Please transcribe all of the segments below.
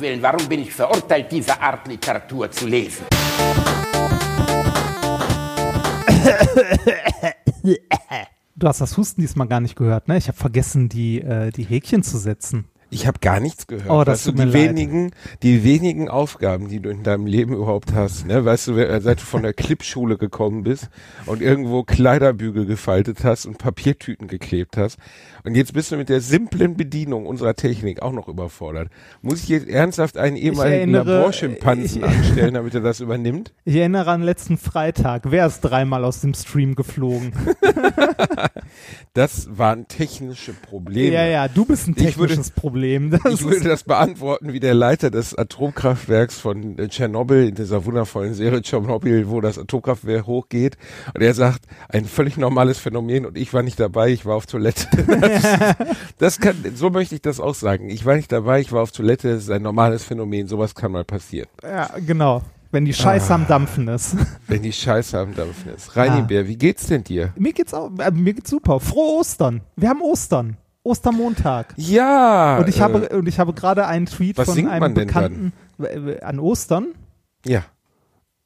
Willen, warum bin ich verurteilt, diese Art Literatur zu lesen? Du hast das Husten diesmal gar nicht gehört, ne? Ich habe vergessen, die, äh, die Häkchen zu setzen. Ich habe gar nichts gehört. Oh, das weißt du, tut mir die leid. wenigen, die wenigen Aufgaben, die du in deinem Leben überhaupt hast, ne? Weißt du, seit du von der Clipschule gekommen bist und irgendwo Kleiderbügel gefaltet hast und Papiertüten geklebt hast und jetzt bist du mit der simplen Bedienung unserer Technik auch noch überfordert. Muss ich jetzt ernsthaft einen ehemaligen Laborschimpansen anstellen, damit er das übernimmt? Ich erinnere an letzten Freitag. Wer ist dreimal aus dem Stream geflogen? Das waren technische Probleme. Ja, ja, du bist ein würde- technisches Problem. Das Ich würde das beantworten wie der Leiter des Atomkraftwerks von äh, Tschernobyl, in dieser wundervollen Serie Tschernobyl, wo das Atomkraftwerk hochgeht. Und er sagt, ein völlig normales Phänomen und ich war nicht dabei, ich war auf Toilette. Das, das kann, so möchte ich das auch sagen. Ich war nicht dabei, ich war auf Toilette, das ist ein normales Phänomen, sowas kann mal passieren. ja, genau. Wenn die Scheiße Ah. am Dampfen ist. Wenn die Scheiße am Dampfen ist. Reini Ah. Bär, wie geht's denn dir? mir geht's auch, äh, mir geht's super. Frohe Ostern. Wir haben Ostern. Ostermontag. Ja. Und ich äh, habe, und ich habe gerade einen Tweet von einem Bekannten äh, an Ostern. Ja.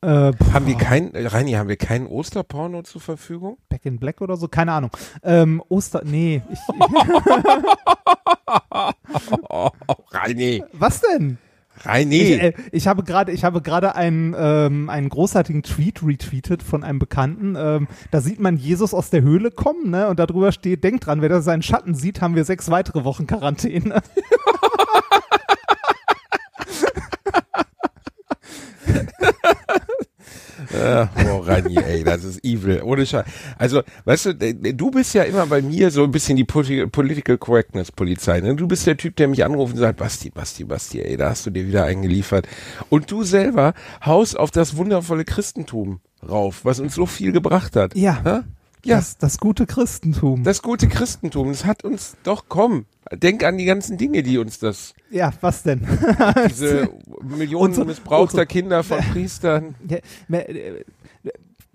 Äh, pff, Haben wir kein, äh, Reini, haben wir keinen Osterporno zur Verfügung? Back in Black oder so? Keine Ahnung. Ähm, Oster, nee. Ich, Oh, Reini. was denn? Reini. Ich, äh, ich habe gerade, ich habe gerade einen, ähm, einen großartigen Tweet retweetet von einem Bekannten. Ähm, da sieht man Jesus aus der Höhle kommen, ne? Und darüber steht, denkt dran, wer da seinen Schatten sieht, haben wir sechs weitere Wochen Quarantäne. Äh, oh, Rani, ey, das ist evil. Ohne Scheiß. Also, weißt du, du bist ja immer bei mir so ein bisschen die Poli- Political Correctness Polizei. Ne? Du bist der Typ, der mich anruft und sagt, Basti, Basti, Basti, ey, da hast du dir wieder eingeliefert. Und du selber haust auf das wundervolle Christentum rauf, was uns so viel gebracht hat. Ja. Hä? Ja, Das, das gute Christentum. das gute Christentum, das hat uns doch, komm, denk an die ganzen Dinge, die uns das, ja, was denn? diese Millionen Unsere- missbrauchter unsere- Kinder von Priestern. Ja, äh,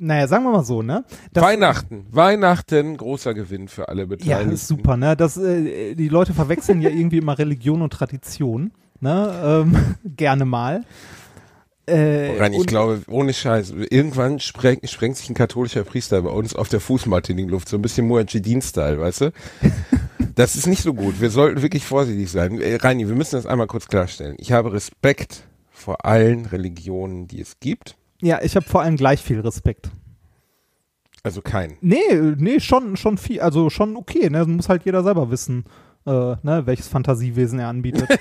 naja, sagen wir mal so, ne? Das- Weihnachten, Weihnachten, großer Gewinn für alle Ja, Beteiligten. ist super, ne? Das, äh, die Leute verwechseln ja irgendwie immer Religion und Tradition, ne? Ähm, gerne mal. Äh, Rein, ich glaube, ohne Scheiß, irgendwann spreng, sprengt sich ein katholischer Priester bei uns auf der Fußmatte in die Luft, so ein bisschen Muad'Din-Style, weißt du? Das ist nicht so gut. Wir sollten wirklich vorsichtig sein. Äh, Reini, wir müssen das einmal kurz klarstellen. Ich habe Respekt vor allen Religionen, die es gibt. Ja, ich habe vor allem gleich viel Respekt. Also kein. Nee, nee, schon, schon viel, also schon okay, ne? Muss halt jeder selber wissen, äh, ne, welches Fantasiewesen er anbietet.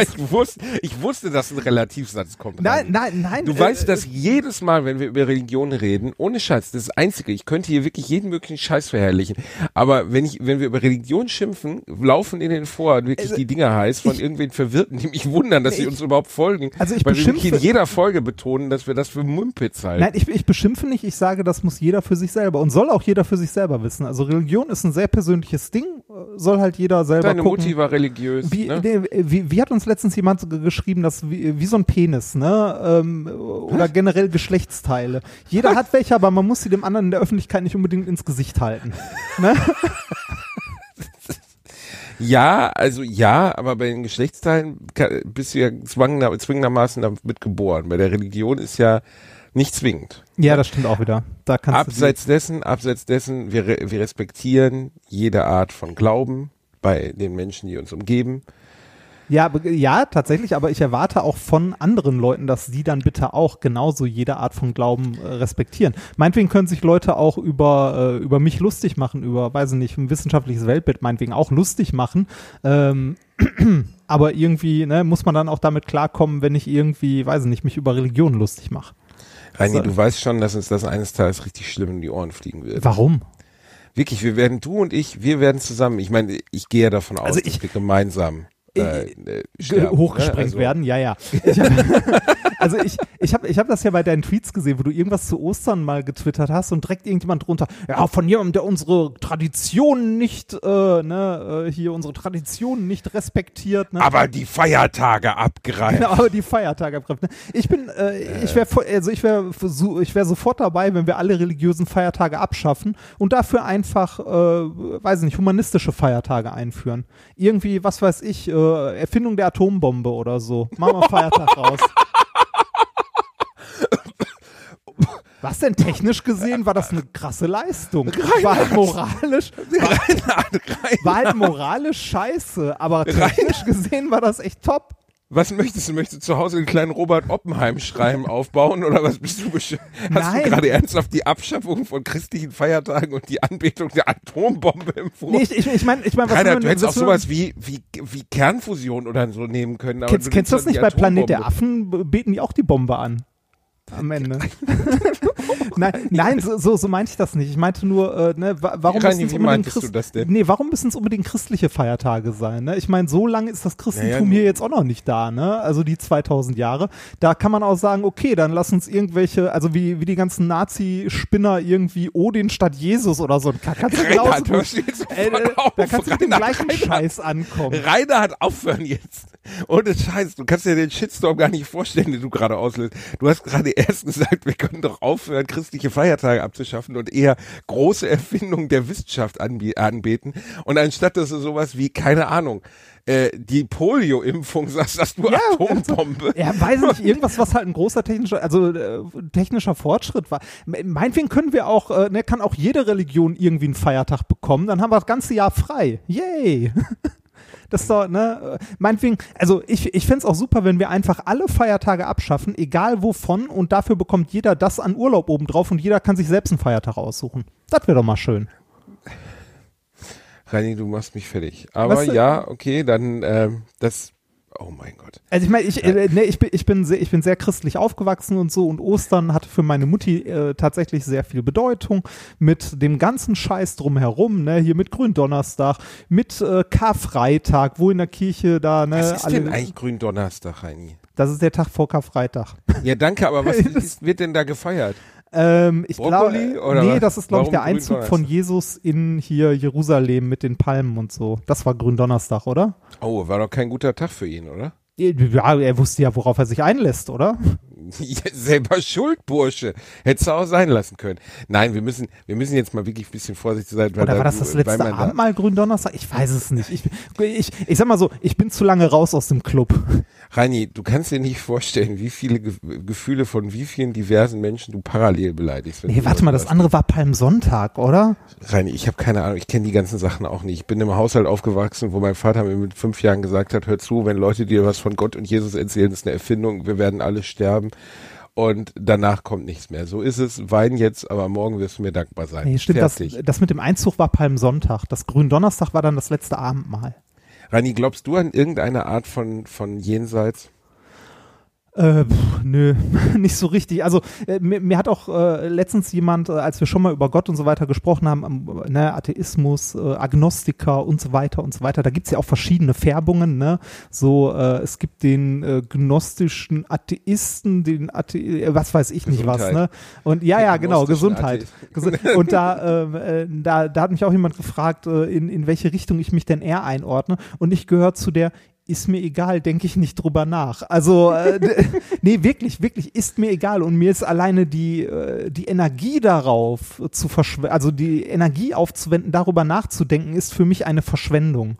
Ich wusste, ich wusste, dass ein Relativsatz kommt. nein, nein, nein. Du äh, weißt, dass jedes Mal, wenn wir über Religion reden, ohne Scheiß, das ist das Einzige, ich könnte hier wirklich jeden möglichen Scheiß verherrlichen. Aber wenn ich, wenn wir über Religion schimpfen, laufen in den Vor wirklich Also, die Dinger heiß von ich- irgendwen Verwirrten, die mich wundern, dass sie Ich- uns überhaupt folgen. Also ich weil wir wirklich in beschimpfe- jeder Folge betonen, dass wir das für Mumpitz halten. Nein, ich, ich beschimpfe nicht, ich sage, das muss jeder für sich selber und soll auch jeder für sich selber wissen. Also Religion ist ein sehr persönliches Ding, äh, soll halt jeder selber Deine gucken. Mutti war religiös. Wie, ne? wie, wie hat uns letztens jemand geschrieben, dass wie, wie so ein Penis, ne? Ähm, oder generell Geschlechtsteile. Jeder hat welche, aber man muss sie dem anderen in der Öffentlichkeit nicht unbedingt ins Gesicht halten. Ne? Ja, also ja, aber bei den Geschlechtsteilen bist du ja zwangender, zwingendermaßen damit geboren. Bei der Religion ist ja nicht zwingend. Ja, das stimmt auch wieder. Da kannst Abseits dessen, abseits dessen, wir, wir respektieren jede Art von Glauben bei den Menschen, die uns umgeben. ja, ja, tatsächlich, aber ich erwarte auch von anderen Leuten, dass sie dann bitte auch genauso jede Art von Glauben äh, respektieren. Meinetwegen können sich Leute auch über, äh, über mich lustig machen, über, weiß ich nicht, ein wissenschaftliches Weltbild meinetwegen auch lustig machen. Ähm, aber irgendwie ne, muss man dann auch damit klarkommen, wenn ich irgendwie, weiß ich nicht, mich über Religion lustig mache. Reini, du weißt schon, dass uns das eines Tages richtig schlimm in die Ohren fliegen wird. Warum? Wirklich, wir werden, du und ich, wir werden zusammen, ich meine, ich gehe ja davon aus, Also dass ich- wir gemeinsam äh, äh, ge- sterben, hochgesprengt ne? Also, werden, ja, ja. Ich hab, also ich, ich habe ich hab das ja bei deinen Tweets gesehen, wo du irgendwas zu Ostern mal getwittert hast und direkt irgendjemand drunter, ja, von jemandem, der unsere Traditionen nicht, äh, ne, äh, hier unsere Traditionen nicht respektiert, ne? Aber die Feiertage abgreifen. Genau, aber die Feiertage abgreift. Ne? Ich bin, äh, ich wäre, also ich wäre, ich wäre sofort dabei, wenn wir alle religiösen Feiertage abschaffen und dafür einfach, äh, weiß ich nicht, humanistische Feiertage einführen. Irgendwie, was weiß ich, äh, Erfindung der Atombombe oder so. Machen wir Feiertag raus. Was denn technisch gesehen war das eine krasse Leistung. War halt moralisch, war, Reinhard. war halt moralisch scheiße, aber technisch gesehen war das echt top. Was möchtest du? Möchtest du zu Hause einen kleinen Robert Oppenheim-Schreiben aufbauen oder was bist du Hast Nein. du gerade ernsthaft die Abschaffung von christlichen Feiertagen und die Anbetung der Atombombe empfohlen? Nee, ich, ich, ich meine, ich mein, was Rainer, du hättest auch sowas wie, wie, wie Kernfusion oder so nehmen können. aber Kennst, kennst du das nimmst nicht bei die Planet der Atombombe. Affen? Beten die auch die Bombe an? Am Ende. nein, nein, so, so, so meinte ich das nicht. Ich meinte nur, äh, ne, wa- warum Reini, müssen unbedingt Christ- das denn? Nee, warum müssen es unbedingt christliche Feiertage sein? Ne? Ich meine, so lange ist das Christentum Naja, hier jetzt auch noch nicht da, ne? Also die 2000 Jahre. Da kann man auch sagen, okay, dann lass uns irgendwelche, also wie, wie die ganzen Nazi-Spinner irgendwie Odin statt Jesus oder so. Kann, kannst du genauso Reinhard, du äh, sofort äh, auf? da kannst du mit dem gleichen Reinhard. Scheiß ankommen. Rainer hat aufhören jetzt. Ohne Scheiß, du kannst dir den Shitstorm gar nicht vorstellen, den du gerade auslöst. Du hast gerade erst gesagt, wir können doch aufhören, christliche Feiertage abzuschaffen und eher große Erfindungen der Wissenschaft anbeten. Und anstatt dass du sowas wie, keine Ahnung, äh, die Polio-Impfung sagst, sagst du Ja, Atombombe. Ja, weiß ich nicht, irgendwas, was halt ein großer technischer, also äh, technischer Fortschritt war. Me- Meinetwegen können wir auch, äh, ne, kann auch jede Religion irgendwie einen Feiertag bekommen, dann haben wir das ganze Jahr frei. Yay! Das ist doch, ne, äh, meinetwegen, also ich, ich fänd's auch super, wenn wir einfach alle Feiertage abschaffen, egal wovon, und dafür bekommt jeder das an Urlaub obendrauf und jeder kann sich selbst einen Feiertag aussuchen. Das wäre doch mal schön. Reini, du machst mich fertig. Aber Was denn? ja, okay, dann ähm, das. Oh mein Gott. Also ich meine, ich, äh, ne, ich, bin, ich, bin sehr, ich bin sehr christlich aufgewachsen und so und Ostern hatte für meine Mutti äh, tatsächlich sehr viel Bedeutung mit dem ganzen Scheiß drumherum, ne, hier mit Gründonnerstag, mit äh, Karfreitag, wo in der Kirche da, ne, Was ist denn alle, eigentlich Gründonnerstag, Reini? das ist der Tag vor Karfreitag. Ja, danke, aber was ist, wird denn da gefeiert? Ähm, ich Brokkoli glaube, oder nee, was? das ist glaube ich der Einzug von? Jesus in hier Jerusalem mit den Palmen und so. Das war Gründonnerstag, oder? Oh, war doch kein guter Tag für ihn, oder? Ja, er wusste ja, worauf er sich einlässt, oder? Ja, selber schuld, Bursche. Hättest du auch sein lassen können. Nein, wir müssen, wir müssen jetzt mal wirklich ein bisschen vorsichtig sein. weil Oder da- war das das letzte man da- Abendmahl Gründonnerstag? Ich weiß es nicht. Ich, ich, ich sag mal so, ich bin zu lange raus aus dem Club. Reini, du kannst dir nicht vorstellen, wie viele Ge Gefühle von wie vielen diversen Menschen du parallel beleidigst. Nee, warte mal, das hörst. andere war Palmsonntag, oder? Reini, ich habe keine Ahnung, ich kenne die ganzen Sachen auch nicht. Ich bin im Haushalt aufgewachsen, wo mein Vater mir mit fünf Jahren gesagt hat, hör zu, wenn Leute dir was von Gott und Jesus erzählen, ist eine Erfindung, wir werden alle sterben. Und danach kommt nichts mehr. So ist es. Wein jetzt, aber morgen wirst du mir dankbar sein. Nee, stimmt, das, das mit dem Einzug war Palmsonntag. Das Gründonnerstag war dann das letzte Abendmahl. Rani, glaubst du an irgendeine Art von, von Jenseits? Äh, pff, nö, nicht so richtig. Also äh, mir, mir hat auch äh, letztens jemand, äh, als wir schon mal über Gott und so weiter gesprochen haben, ähm, ne, Atheismus, äh, Agnostiker und so weiter und so weiter, da gibt's ja auch verschiedene Färbungen, ne? So, äh, es gibt den gnostischen Atheisten, den Athe was weiß ich nicht was, Gesundheit. ne? Und ja, ja, genau, Gesundheit. Gesu- Und da, da, da hat mich auch jemand gefragt, in, in welche Richtung ich mich denn eher einordne. Und ich gehöre zu der ist mir egal, denke ich nicht drüber nach. Also, äh, nee, wirklich, wirklich, ist mir egal. Und mir ist alleine die, äh, die Energie darauf zu verschwenden, also die Energie aufzuwenden, darüber nachzudenken, ist für mich eine Verschwendung.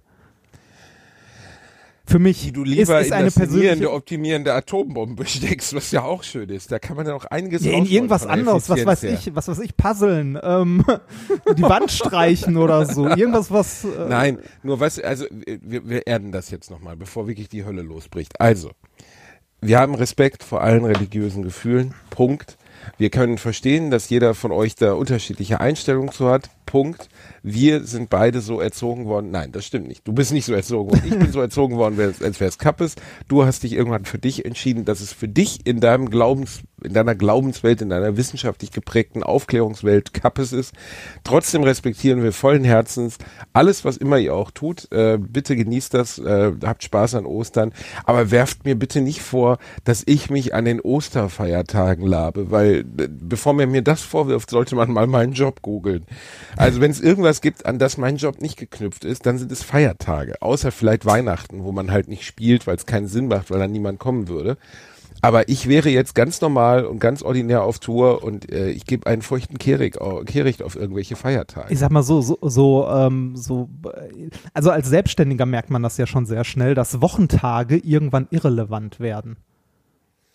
Für mich Die du ist, lieber ist in eine persönliche optimierende Atombombe steckst, was ja auch schön ist. Da kann man ja auch einiges Ja, in irgendwas anderes, was weiß her. ich, was weiß ich, puzzeln, ähm, die Wand streichen oder so. Irgendwas, was. Äh, Nein, nur was, also wir, wir erden das jetzt nochmal, bevor wirklich die Hölle losbricht. Also, wir haben Respekt vor allen religiösen Gefühlen. Punkt. Wir können verstehen, dass jeder von euch da unterschiedliche Einstellungen zu hat. Punkt. Wir sind beide so erzogen worden. Nein, das stimmt nicht. Du bist nicht so erzogen worden. Ich bin so erzogen worden, als wäre es Kappes. Du hast dich irgendwann für dich entschieden, dass es für dich in deinem Glaubens, in deiner Glaubenswelt, in deiner wissenschaftlich geprägten Aufklärungswelt Kappes ist. Trotzdem respektieren wir vollen Herzens alles, was immer ihr auch tut. Äh, bitte genießt das, äh, habt Spaß an Ostern, aber werft mir bitte nicht vor, dass ich mich an den Osterfeiertagen labe, weil äh, bevor man mir das vorwirft, sollte man mal meinen Job googeln. Also wenn es irgendwas gibt, an das mein Job nicht geknüpft ist, dann sind es Feiertage, außer vielleicht Weihnachten, wo man halt nicht spielt, weil es keinen Sinn macht, weil dann niemand kommen würde. Aber ich wäre jetzt ganz normal und ganz ordinär auf Tour und äh, ich gebe einen feuchten Kehricht, au- Kehricht auf irgendwelche Feiertage. Ich sag mal so, so, so, ähm, so, also als Selbstständiger merkt man das ja schon sehr schnell, dass Wochentage irgendwann irrelevant werden.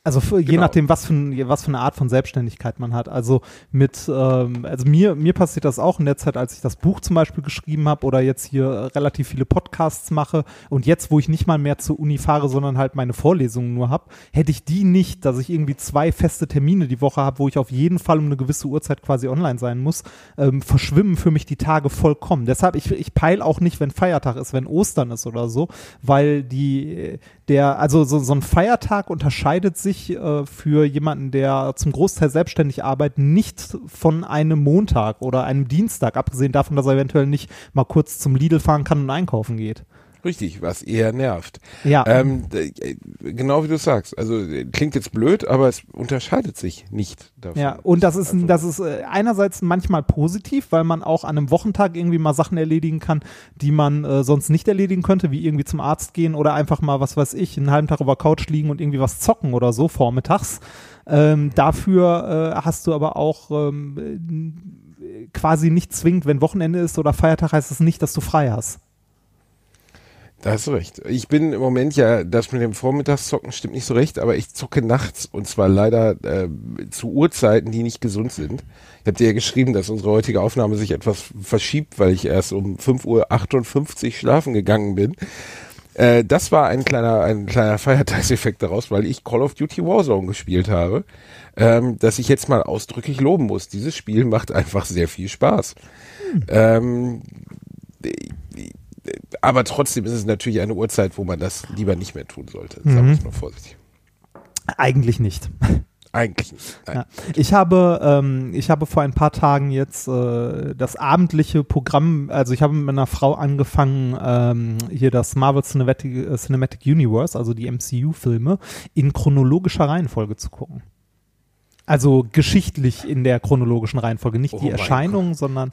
Also für, je Genau. nachdem, was für, was für eine Art von Selbstständigkeit man hat. Also mit, ähm, also mir, mir passiert das auch in der Zeit, als ich das Buch zum Beispiel geschrieben habe oder jetzt hier äh, relativ viele Podcasts mache und jetzt, wo ich nicht mal mehr zur Uni fahre, sondern halt meine Vorlesungen nur habe, hätte ich die nicht, dass ich irgendwie zwei feste Termine die Woche habe, wo ich auf jeden Fall um eine gewisse Uhrzeit quasi online sein muss, ähm, verschwimmen für mich die Tage vollkommen. Deshalb, ich, ich peile auch nicht, wenn Feiertag ist, wenn Ostern ist oder so, weil die, der, also so, so ein Feiertag unterscheidet sich äh, für jemanden, der zum Großteil selbstständig arbeitet, nicht von einem Montag oder einem Dienstag, abgesehen davon, dass er eventuell nicht mal kurz zum Lidl fahren kann und einkaufen geht. Richtig, was eher nervt. Ja. Ähm, äh, genau wie du sagst. Also äh, klingt jetzt blöd, aber es unterscheidet sich nicht davon. Ja, und das ist, Also- das ist äh, einerseits manchmal positiv, weil man auch an einem Wochentag irgendwie mal Sachen erledigen kann, die man äh, sonst nicht erledigen könnte, wie irgendwie zum Arzt gehen oder einfach mal, was weiß ich, einen halben Tag der Couch liegen und irgendwie was zocken oder so vormittags. Ähm, dafür äh, hast du aber auch ähm, äh, quasi nicht zwingend, wenn Wochenende ist oder Feiertag, heißt es nicht, dass du frei hast. Da hast du recht. Ich bin im Moment ja, das mit dem Vormittagszocken stimmt nicht so recht, aber ich zocke nachts und zwar leider äh, zu Uhrzeiten, die nicht gesund sind. Ich habe dir ja geschrieben, dass unsere heutige Aufnahme sich etwas verschiebt, weil ich erst um 5.58 Uhr schlafen gegangen bin. Äh, das war ein kleiner, ein kleiner Feiertagseffekt daraus, weil ich Call of Duty Warzone gespielt habe, ähm, dass ich jetzt mal ausdrücklich loben muss. Dieses Spiel macht einfach sehr viel Spaß. Ähm, aber trotzdem ist es natürlich eine Uhrzeit, wo man das lieber nicht mehr tun sollte. Sagen wir es mal vorsichtig. Eigentlich nicht. Eigentlich nicht. Ja. Ich habe, ähm, ich habe vor ein paar Tagen jetzt äh, das abendliche Programm, also ich habe mit meiner Frau angefangen, ähm, hier das Marvel Cinematic, äh, Cinematic Universe, also die MCU-Filme, in chronologischer Reihenfolge zu gucken. Also geschichtlich in der chronologischen Reihenfolge, nicht Oh die Erscheinung, sondern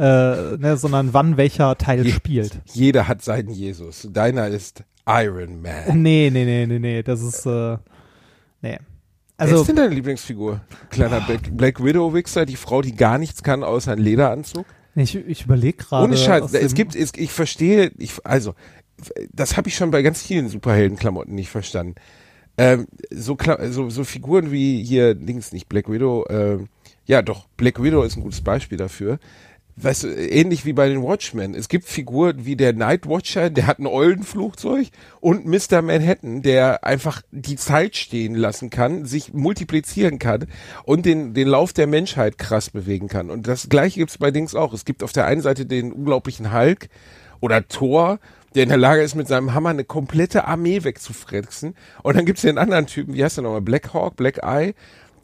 äh, ne, sondern wann welcher Teil Je- spielt. Jeder hat seinen Jesus. Deiner ist Iron Man. Nee, nee, nee, nee, nee, das ist, äh, nee. Wer Also, ist denn deine Lieblingsfigur? Kleiner Black, Black Widow Wichser, die Frau, die gar nichts kann außer einen Lederanzug? ich, ich überlege gerade. Ohne Scheiß, es gibt, es, ich verstehe, ich, also, das habe ich schon bei ganz vielen Superheldenklamotten nicht verstanden. Ähm, so, so, so Figuren wie hier links nicht Black Widow, ähm, ja doch, Black Widow ist ein gutes Beispiel dafür. Weißt du, ähnlich wie bei den Watchmen. Es gibt Figuren wie der Night Watcher, der hat ein Eulenflugzeug und Mr. Manhattan, der einfach die Zeit stehen lassen kann, sich multiplizieren kann und den, den Lauf der Menschheit krass bewegen kann. Und das gleiche gibt's bei Dings auch. Es gibt auf der einen Seite den unglaublichen Hulk oder Thor, der in der Lage ist, mit seinem Hammer eine komplette Armee wegzufretzen. Und dann gibt's den anderen Typen, wie heißt der nochmal? Black Hawk, Black Eye.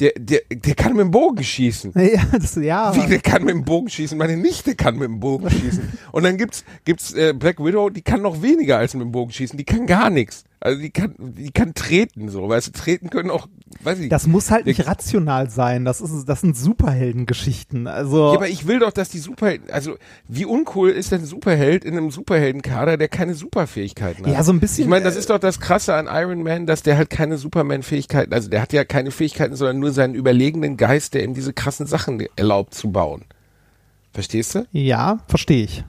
Der, der, der kann mit dem Bogen schießen. Ja, das, ja. Wie, der kann mit dem Bogen schießen? Meine Nichte kann mit dem Bogen schießen. Und dann gibt's, gibt's äh, Black Widow, die kann noch weniger als mit dem Bogen schießen. Die kann gar nichts. Also die kann, die kann treten so. Weißt du, treten können auch, weiß ich. Das muss halt Der- nicht rational sein. Das ist, das sind Superheldengeschichten. Also, Ja, aber ich will doch, dass die Superhelden, also wie uncool ist denn ein Superheld in einem Superheldenkader, der keine Superfähigkeiten hat? Ja, so ein bisschen, Ich meine, das äh, ist doch das Krasse an Iron Man, dass der halt keine Superman-Fähigkeiten, also der hat ja keine Fähigkeiten, sondern nur seinen überlegenen Geist, der ihm diese krassen Sachen erlaubt zu bauen. Verstehst du? ja, verstehe ich.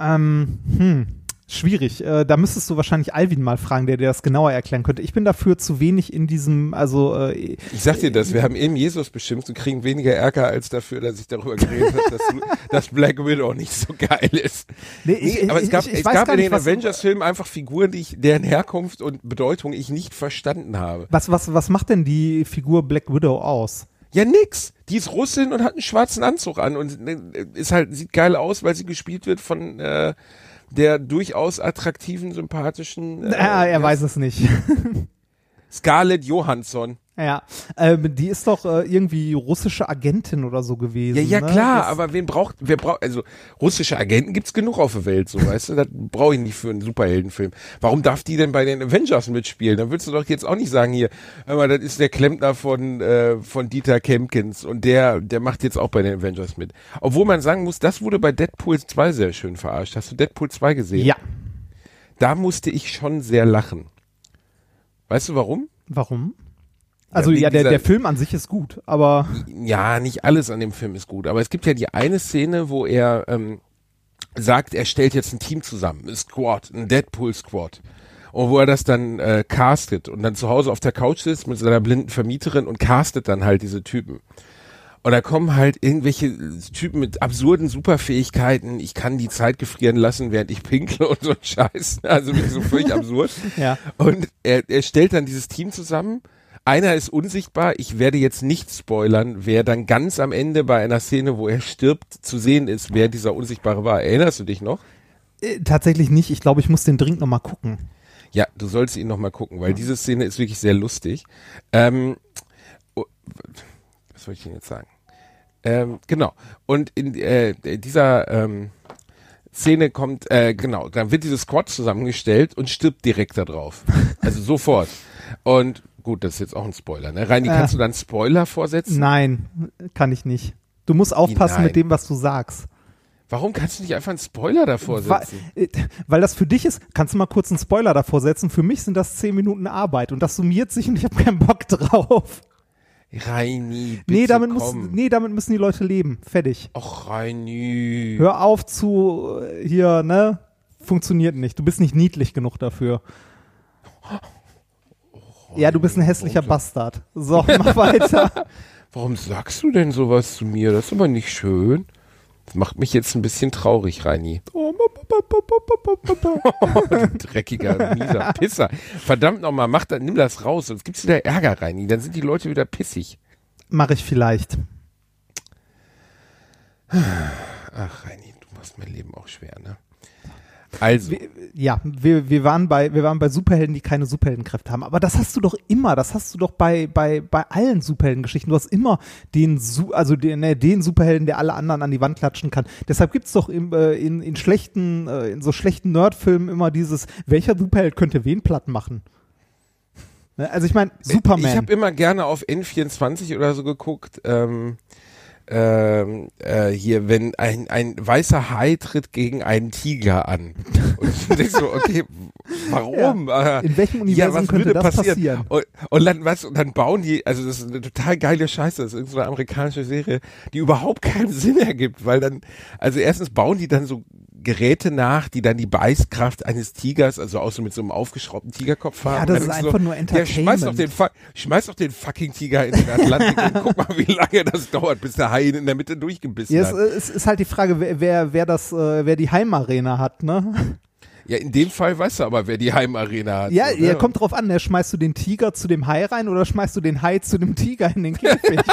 Ähm, hm, schwierig. Äh, da müsstest du wahrscheinlich Alvin mal fragen, der dir das genauer erklären könnte. Ich bin dafür zu wenig in diesem, also äh, Ich sag dir das, wir haben eben Jesus beschimpft und kriegen weniger Ärger als dafür, dass ich darüber geredet habe, dass, dass Black Widow nicht so geil ist. nee, ich, Nee, aber es ich- gab, ich, es gab in den Avengers-Filmen einfach Figuren, die ich, deren Herkunft und Bedeutung ich nicht verstanden habe. was, was, was macht denn die Figur Black Widow aus? Ja, nix. Die ist Russin und hat einen schwarzen Anzug an und äh, ist halt, sieht geil aus, weil sie gespielt wird von äh, der durchaus attraktiven, sympathischen äh, Ah, er weiß es nicht. Scarlett Johansson. Ja, ähm, die ist doch äh, irgendwie russische Agentin oder so gewesen. Ja, ja ne? klar, Das- aber wen braucht, wer braucht, also russische Agenten gibt's genug auf der Welt, so weißt du, das brauche ich nicht für einen Superheldenfilm. Warum darf die denn bei den Avengers mitspielen? Dann würdest du doch jetzt auch nicht sagen hier, hör mal, das ist der Klempner von äh, von Dieter Kempkins und der der macht jetzt auch bei den Avengers mit. Obwohl man sagen muss, das wurde bei Deadpool 2 sehr schön verarscht. Hast du Deadpool 2 gesehen? Ja. Da musste ich schon sehr lachen. Weißt du warum? Warum? Also ja, der, dieser- der Film an sich ist gut, aber Ja, nicht alles an dem Film ist gut, aber es gibt ja die eine Szene, wo er ähm, sagt, er stellt jetzt ein Team zusammen, ein Squad, ein Deadpool-Squad. Und wo er das dann äh, castet und dann zu Hause auf der Couch sitzt mit seiner blinden Vermieterin und castet dann halt diese Typen. Und da kommen halt irgendwelche Typen mit absurden Superfähigkeiten. Ich kann die Zeit gefrieren lassen, während ich pinkle und so ein Scheiß. Also wirklich so völlig absurd. ja. Und er, er stellt dann dieses Team zusammen. Einer ist unsichtbar. Ich werde jetzt nicht spoilern, wer dann ganz am Ende bei einer Szene, wo er stirbt, zu sehen ist, wer dieser Unsichtbare war. Erinnerst du dich noch? Äh, tatsächlich nicht. Ich glaube, ich muss den dringend nochmal gucken. Ja, du sollst ihn noch mal gucken, weil diese Szene ist wirklich sehr lustig. Ähm, oh, was soll ich denn jetzt sagen? Ähm, genau. Und in äh, dieser ähm, Szene kommt, äh, genau, dann wird dieses Squad zusammengestellt und stirbt direkt da drauf. Also sofort. Und gut, das ist jetzt auch ein Spoiler. Ne? Reini, Äh. kannst du dann Spoiler vorsetzen? Nein, kann ich nicht. Du musst aufpassen nein? mit dem, was du sagst. Warum kannst du nicht einfach einen Spoiler davor Weil, setzen? äh, weil das für dich ist, kannst du mal kurz einen Spoiler davor setzen. Für mich sind das zehn Minuten Arbeit und das summiert sich und ich habe keinen Bock drauf. Reini, bitte nee, damit muss, komm. nee, damit müssen die Leute leben. Fertig. Och, Reini. Hör auf zu äh, hier, ne? Funktioniert nicht. Du bist nicht niedlich genug dafür. Ja, du bist ein hässlicher Bastard. So, mach weiter. Warum sagst du denn sowas zu mir? Das ist aber nicht schön. Das macht mich jetzt ein bisschen traurig, Reini. Oh, Du dreckiger, mieser Pisser. Verdammt nochmal, mach da, nimm das raus, sonst gibt's wieder Ärger, Reini. Dann sind die Leute wieder pissig. Mach ich vielleicht. Ach, Reini, du machst mein Leben auch schwer, ne? Also, Wir, ja, wir, wir, waren bei, wir waren bei Superhelden, die keine Superheldenkräfte haben. Aber das hast du doch immer. Das hast du doch bei, bei, bei allen Superheldengeschichten. Du hast immer den, also den, ne, den Superhelden, der alle anderen an die Wand klatschen kann. Deshalb gibt's doch im, äh, in, in schlechten, äh, in so schlechten Nerdfilmen immer dieses, welcher Superheld könnte wen platt machen? Ne, Also ich meine, Superman. ich habe immer gerne auf N24 oder so geguckt, ähm, ähm, äh, hier, wenn ein, ein weißer Hai tritt gegen einen Tiger an. Und ich denk so, okay, warum? Äh, in welchem Universum könnte das passieren? Und, und dann, was, und dann bauen die, also das ist eine total geile Scheiße, das ist irgendeine amerikanische Serie, die überhaupt keinen Sinn ergibt, weil dann, also erstens bauen die dann so Geräte nach, die dann die Beißkraft eines Tigers, also auch so mit so einem aufgeschraubten Tigerkopf haben. Ja, das ist einfach nur Der schmeißt doch Entertainment. den, Fu- schmeiß doch den fucking Tiger in den Atlantik und guck mal, wie lange das dauert, bis der Hai ihn in der Mitte durchgebissen Ja, es, hat. es ist halt die Frage, wer, wer, das, äh, wer die Heimarena hat, ne? Ja, in dem Fall weißt du aber, wer die Heimarena hat. Ja, so, ne? ja, kommt drauf an, ne? schmeißt du den Tiger zu dem Hai rein oder schmeißt du den Hai zu dem Tiger in den Käfig?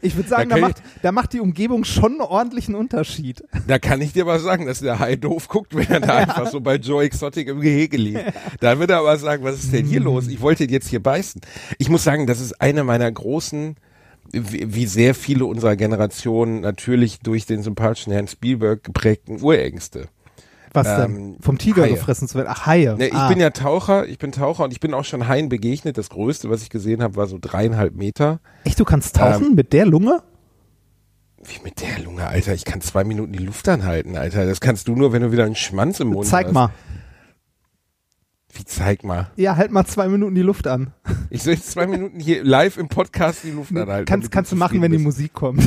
Ich würde sagen, Da da, macht, da macht die Umgebung schon einen ordentlichen Unterschied. Da kann ich dir aber sagen, dass der Hai doof guckt, wenn er da einfach so bei Joe Exotic im Gehege liegt. Da wird er aber sagen, was ist denn hier los? Ich wollte ihn jetzt hier beißen. Ich muss sagen, das ist eine meiner großen, wie, wie sehr viele unserer Generation natürlich durch den sympathischen Herrn Spielberg geprägten Urängste. Was Ähm, denn? Vom Tiger Haie. gefressen zu werden? Ach, Haie. Ne, ich ah. bin ja Taucher, ich bin Taucher und ich bin auch schon Haien begegnet. Das größte, was ich gesehen habe, war so dreieinhalb Meter. Echt, du kannst tauchen ähm, mit der Lunge? Wie mit der Lunge, Alter. Ich kann zwei Minuten die Luft anhalten, Alter. Das kannst du nur, wenn du wieder einen Schmanz im Mund hast. Zeig mal. Wie zeig mal. Ja, halt mal zwei Minuten die Luft an. Ich soll jetzt zwei Minuten hier live im Podcast die Luft anhalten. kannst kannst du machen, zufrieden wenn die bist. Musik kommt.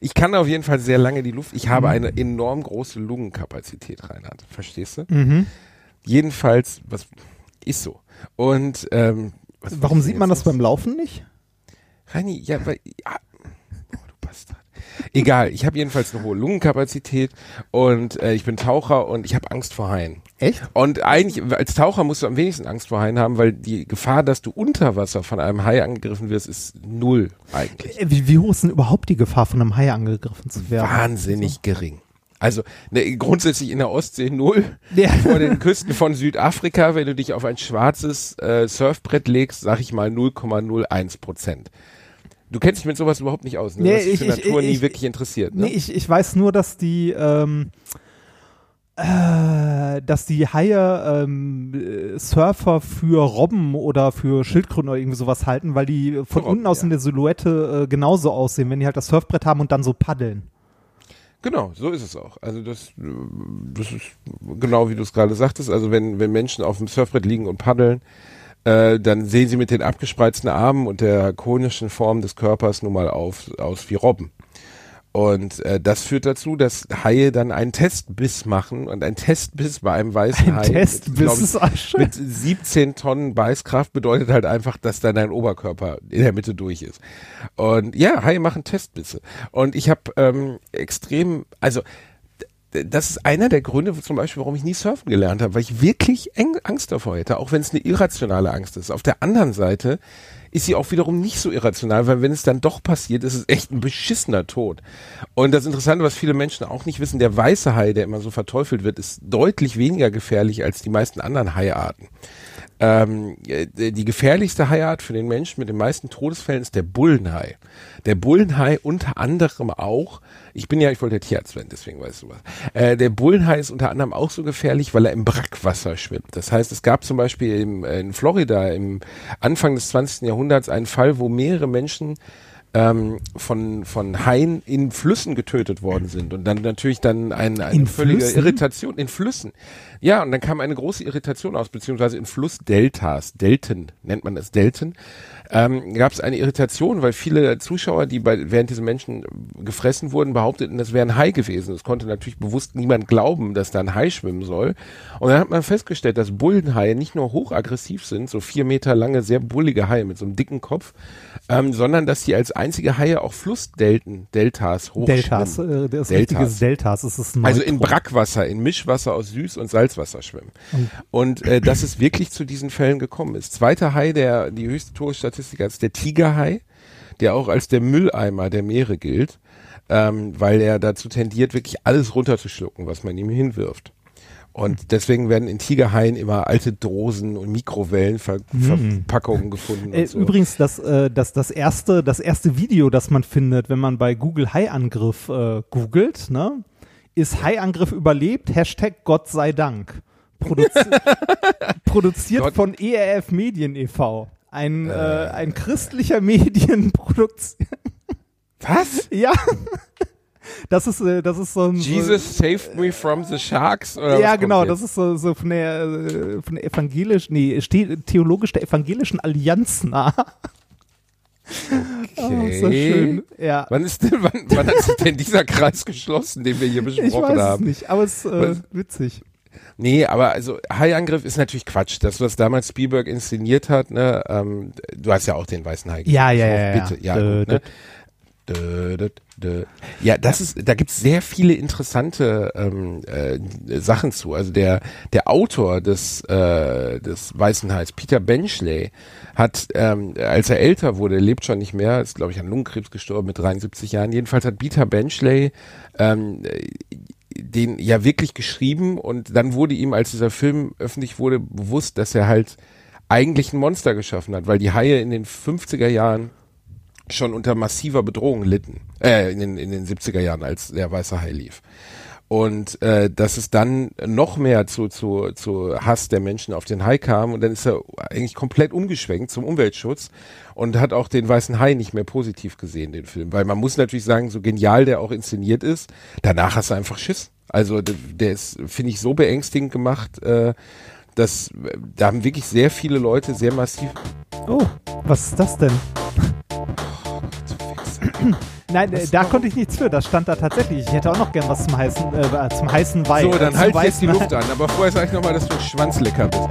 Ich kann auf jeden Fall sehr lange die Luft. Ich habe Mhm. eine enorm große Lungenkapazität, Reinhard. Verstehst du? Mhm. Jedenfalls, was ist so. Und ähm, Warum sieht man das noch beim Laufen nicht? Reini, ja, weil, ja. Oh, du Bastard. Egal, ich habe jedenfalls eine hohe Lungenkapazität und äh, ich bin Taucher und ich habe Angst vor Haien. Echt? Und eigentlich, als Taucher musst du am wenigsten Angst vor Haien haben, weil die Gefahr, dass du unter Wasser von einem Hai angegriffen wirst, ist null eigentlich. Äh, Wie, wie hoch ist denn überhaupt die Gefahr, von einem Hai angegriffen zu werden? Wahnsinnig gering. Also ne, grundsätzlich in der Ostsee null. Ja. Vor den Küsten von Südafrika, wenn du dich auf ein schwarzes äh, Surfbrett legst, sag ich mal 0,01 Prozent. Du kennst dich mit sowas überhaupt nicht aus, ne? Nee, du hast dich ich- für ich- Natur nie ich- wirklich interessiert, ne? Nee, ich, ich weiß nur, dass die, ähm, äh, dass die Haie ähm, äh, Surfer für Robben oder für Schildkröten oder irgendwie sowas halten, weil die von Robben, unten aus ja. in der Silhouette äh, genauso aussehen, wenn die halt das Surfbrett haben und dann so paddeln. Genau, so ist es auch. Also das, äh, das ist genau wie du es gerade sagtest. Also wenn, wenn Menschen auf dem Surfbrett liegen und paddeln, äh, dann sehen sie mit den abgespreizten Armen und der konischen Form des Körpers nun mal auf, aus wie Robben. Und äh, das führt dazu, dass Haie dann einen Testbiss machen und ein Testbiss bei einem weißen Ein Hai Testbiss mit, mit 17 Tonnen Beißkraft bedeutet halt einfach, dass dann dein Oberkörper in der Mitte durch ist. Und ja, Haie machen Testbisse. Und ich habe ähm, extrem, also das ist einer der Gründe zum Beispiel, warum ich nie surfen gelernt habe, weil ich wirklich Angst davor hätte, auch wenn es eine irrationale Angst ist. Auf der anderen Seite ist sie auch wiederum nicht so irrational, weil wenn es dann doch passiert, ist es echt ein beschissener Tod. Und das Interessante, was viele Menschen auch nicht wissen, der weiße Hai, der immer so verteufelt wird, ist deutlich weniger gefährlich als die meisten anderen Haiarten. Ähm, äh, die gefährlichste Haiart für den Menschen mit den meisten Todesfällen ist der Bullenhai. Der Bullenhai unter anderem auch, ich bin ja, ich wollte ja Tierarzt werden, deswegen weißt du was. Äh, der Bullenhai ist unter anderem auch so gefährlich, weil er im Brackwasser schwimmt. Das heißt, es gab zum Beispiel im, äh, in Florida im Anfang des 20. Jahrhunderts einen Fall, wo mehrere Menschen ähm, von, von Haien in Flüssen getötet worden sind und dann natürlich dann ein, eine In völlige Flüssen? Irritation in Flüssen. Ja, und dann kam eine große Irritation aus, beziehungsweise in Flussdeltas, Delten nennt man das Delten, ähm, gab es eine Irritation, weil viele Zuschauer, die bei, während diese Menschen gefressen wurden, behaupteten, das wäre ein Hai gewesen. Es konnte natürlich bewusst niemand glauben, dass da ein Hai schwimmen soll. Und dann hat man festgestellt, dass Bullenhaie nicht nur hochaggressiv sind, so vier Meter lange, sehr bullige Haie mit so einem dicken Kopf, ähm, sondern dass sie als einzige Haie auch Flussdelten, Deltas hochschwimmen. Deltas, äh, das Deltas. Deltas, es ist Also in. Brackwasser, in Mischwasser aus Süß- und Salzwasser schwimmen. Und äh, dass es wirklich zu diesen Fällen gekommen ist. Zweiter Hai, der die höchste Todesstatistik hat, ist der Tigerhai, der auch als der Mülleimer der Meere gilt, ähm, weil er dazu tendiert, wirklich alles runterzuschlucken, was man ihm hinwirft. Und deswegen werden in Tigerhaien immer alte Dosen und Mikrowellenverpackungen gefunden. Äh, so. Übrigens, das, äh, das, das, erste, das erste Video, das man findet, wenn man bei Google Hai-Angriff äh, googelt, ne, ist Hai-Angriff überlebt, Hashtag Gott sei Dank. Produzi produziert Gott- von ERF Medien e.V. Ein, äh, ein christlicher Medienproduktion. Was? ja. Das ist, äh, das ist so ein. Jesus saved me from the sharks? Oder ja, genau, das ist so, so von der, äh, von der evangelischen, nee, theologisch der evangelischen Allianz nah. Oh, ist das schön. Ja. Wann ist denn, wann, wann hat sich denn dieser Kreis geschlossen, den wir hier Ich besprochen weiß haben? es nicht, aber es ist äh, witzig. Nee, aber also Haiangriff ist natürlich Quatsch. Das, was damals Spielberg inszeniert hat, ne, ähm, du hast ja auch den weißen Hai gesehen. Ja, ja, So, ja, ja. Bitte, ja, Dö, gut, ne? Dö, dö, dö. Ja, das ist, da gibt's sehr viele interessante ähm, äh, Sachen zu. Also der der Autor des äh, des Weißen Hais, Peter Benchley, hat, ähm, als er älter wurde, er lebt schon nicht mehr, ist glaube ich an Lungenkrebs gestorben mit 73 Jahren. Jedenfalls hat Peter Benchley ähm, den ja wirklich geschrieben und dann wurde ihm, als dieser Film öffentlich wurde, bewusst, dass er halt eigentlich ein Monster geschaffen hat, weil die Haie in den 50er Jahren schon unter massiver Bedrohung litten, äh, in den, in den 70er Jahren, als der weiße Hai lief. Und äh, dass es dann noch mehr zu, zu, zu Hass der Menschen auf den Hai kam und dann ist er eigentlich komplett umgeschwenkt zum Umweltschutz und hat auch den weißen Hai nicht mehr positiv gesehen, den Film. Weil man muss natürlich sagen, so genial der auch inszeniert ist, danach hast du einfach Schiss. Also der, ist, finde ich, so beängstigend gemacht, äh, dass da haben wirklich sehr viele Leute sehr massiv Oh, was ist das denn? Nein, äh, da konnte ich nichts für. Das stand da tatsächlich. Ich hätte auch noch gern was zum heißen, äh, zum heißen Wein. So, dann halt jetzt die Luft an. Aber vorher sage ich nochmal, dass du ein Schwanzlecker bist.